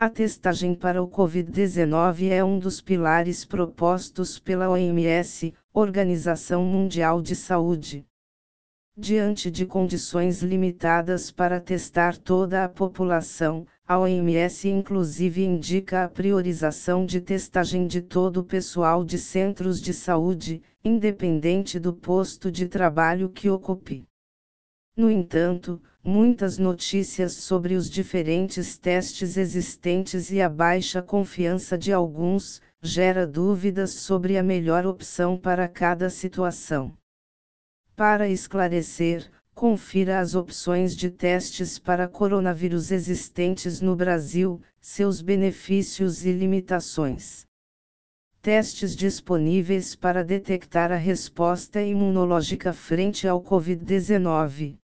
A testagem para o Covid-19 é um dos pilares propostos pela OMS, Organização Mundial de Saúde. Diante de condições limitadas para testar toda a população, a OMS inclusive indica a priorização de testagem de todo o pessoal de centros de saúde, independente do posto de trabalho que ocupe. No entanto, muitas notícias sobre os diferentes testes existentes e a baixa confiança de alguns, gera dúvidas sobre a melhor opção para cada situação. Para esclarecer, confira as opções de testes para coronavírus existentes no Brasil, seus benefícios e limitações. Testes disponíveis para detectar a resposta imunológica frente ao Covid-19.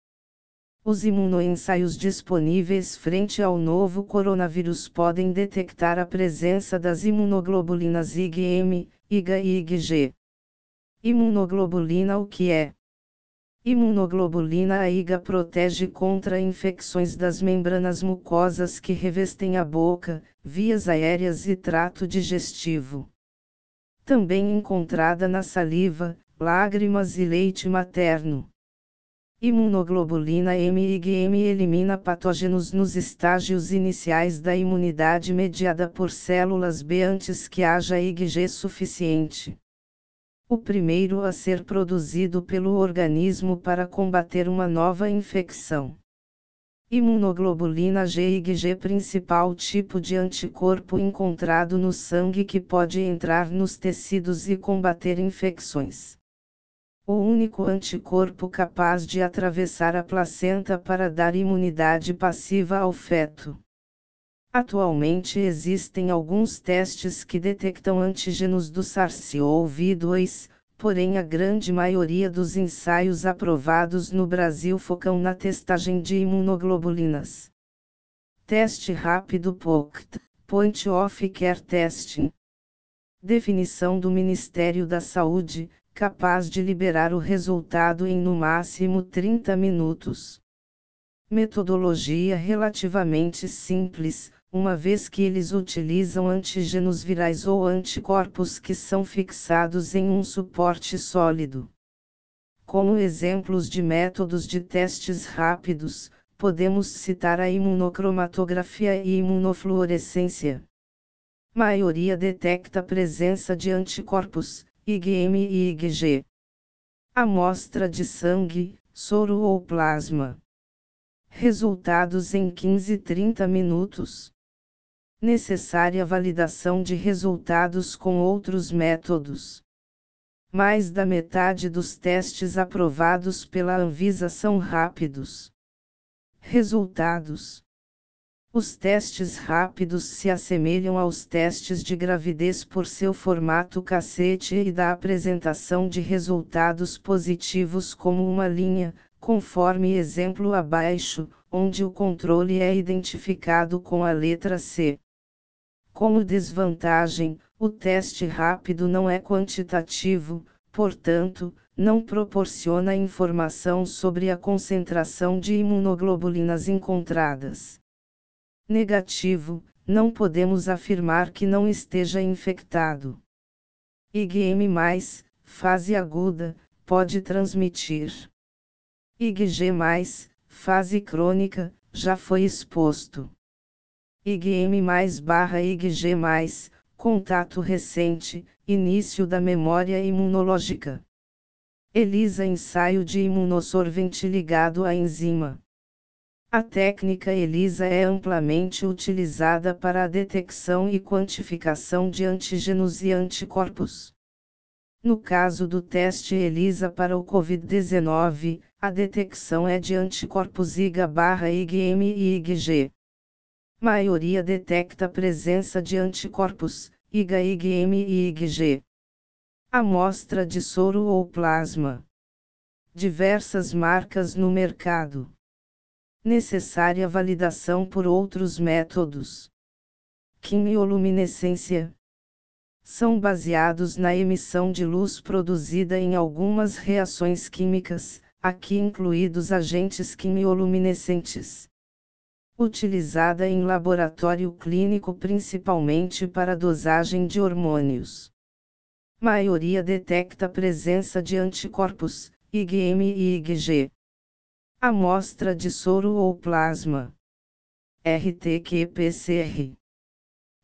Os imunoensaios disponíveis frente ao novo coronavírus podem detectar a presença das imunoglobulinas IgM, IgA e IgG. Imunoglobulina o que é? Imunoglobulina A IgA protege contra infecções das membranas mucosas que revestem a boca, vias aéreas e trato digestivo. Também encontrada na saliva, lágrimas e leite materno. Imunoglobulina M-IgM elimina patógenos nos estágios iniciais da imunidade mediada por células B antes que haja IgG suficiente o primeiro a ser produzido pelo organismo para combater uma nova infecção. Imunoglobulina G IgG principal tipo de anticorpo encontrado no sangue que pode entrar nos tecidos e combater infecções. O único anticorpo capaz de atravessar a placenta para dar imunidade passiva ao feto. Atualmente existem alguns testes que detectam antígenos do SARS-CoV-2, porém a grande maioria dos ensaios aprovados no Brasil focam na testagem de imunoglobulinas. Teste rápido POCT, Point of Care Testing. Definição do Ministério da Saúde, capaz de liberar o resultado em no máximo 30 minutos. Metodologia relativamente simples, uma vez que eles utilizam antígenos virais ou anticorpos que são fixados em um suporte sólido. Como exemplos de métodos de testes rápidos, podemos citar a imunocromatografia e imunofluorescência. Maioria detecta presença de anticorpos, IgM e IgG. Amostra de sangue, soro ou plasma. Resultados em 15-30 minutos necessária validação de resultados com outros métodos. Mais da metade dos testes aprovados pela Anvisa são rápidos. Resultados: Os testes rápidos se assemelham aos testes de gravidez por seu formato cassete e da apresentação de resultados positivos como uma linha, conforme exemplo abaixo, onde o controle é identificado com a letra C. Como desvantagem, o teste rápido não é quantitativo, portanto, não proporciona informação sobre a concentração de imunoglobulinas encontradas. Negativo, não podemos afirmar que não esteja infectado. IgM+, fase aguda, pode transmitir. IgG+, fase crônica, já foi exposto. IgM barra IgG contato recente, início da memória imunológica. ELISA ensaio de imunossorvente ligado à enzima. A técnica ELISA é amplamente utilizada para a detecção e quantificação de antígenos e anticorpos. No caso do teste ELISA para o COVID-19, a detecção é de anticorpos IgA/IgM e IgG maioria detecta presença de anticorpos, IgA, IgM e IgG. Amostra de soro ou plasma. Diversas marcas no mercado. Necessária validação por outros métodos. Quimioluminescência. São baseados na emissão de luz produzida em algumas reações químicas, aqui incluídos agentes quimioluminescentes Utilizada em laboratório clínico principalmente para dosagem de hormônios. Maioria detecta presença de anticorpos, IgM e IgG. Amostra de soro ou plasma. RT-qPCR.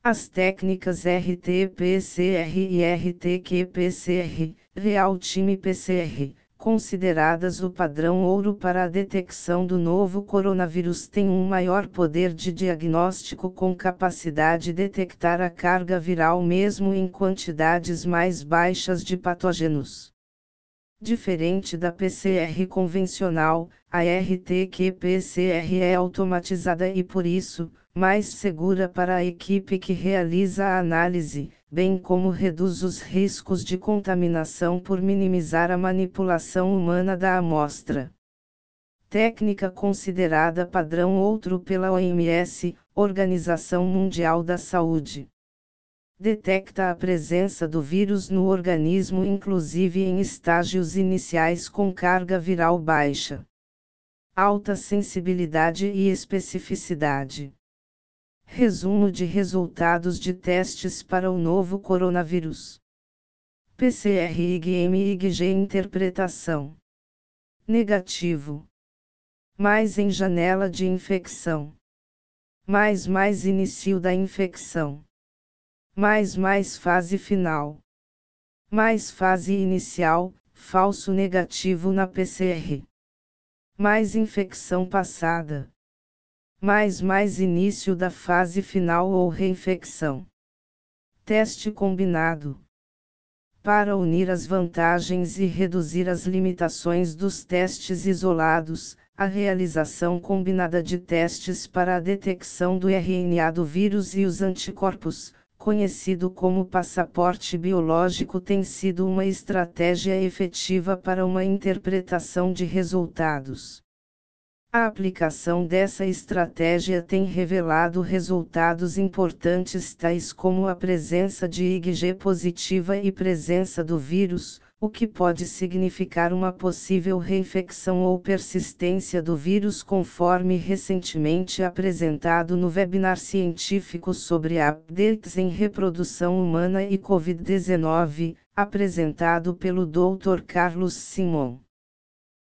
As técnicas RT-PCR e RT-qPCR, Real-Time PCR, consideradas o padrão ouro para a detecção do novo coronavírus têm um maior poder de diagnóstico com capacidade de detectar a carga viral mesmo em quantidades mais baixas de patógenos. Diferente da PCR convencional, a RT-qPCR é automatizada e por isso, mais segura para a equipe que realiza a análise, bem como reduz os riscos de contaminação por minimizar a manipulação humana da amostra. Técnica considerada padrão outro pela OMS, Organização Mundial da Saúde detecta a presença do vírus no organismo inclusive em estágios iniciais com carga viral baixa. Alta sensibilidade e especificidade. Resumo de resultados de testes para o novo coronavírus. PCR IgM IgG Interpretação. Negativo. Mais em janela de infecção. Mais mais início da infecção mais mais fase final. Mais fase inicial, falso negativo na PCR. Mais infecção passada. Mais mais início da fase final ou reinfecção. Teste combinado. Para unir as vantagens e reduzir as limitações dos testes isolados, a realização combinada de testes para a detecção do RNA do vírus e os anticorpos, conhecido como passaporte biológico, tem sido uma estratégia efetiva para uma interpretação de resultados. A aplicação dessa estratégia tem revelado resultados importantes tais como a presença de IgG positiva e presença do vírus, o que pode significar uma possível reinfecção ou persistência do vírus conforme recentemente apresentado no webinar científico sobre updates em reprodução humana e Covid-19, apresentado pelo Dr. Carlos Simon.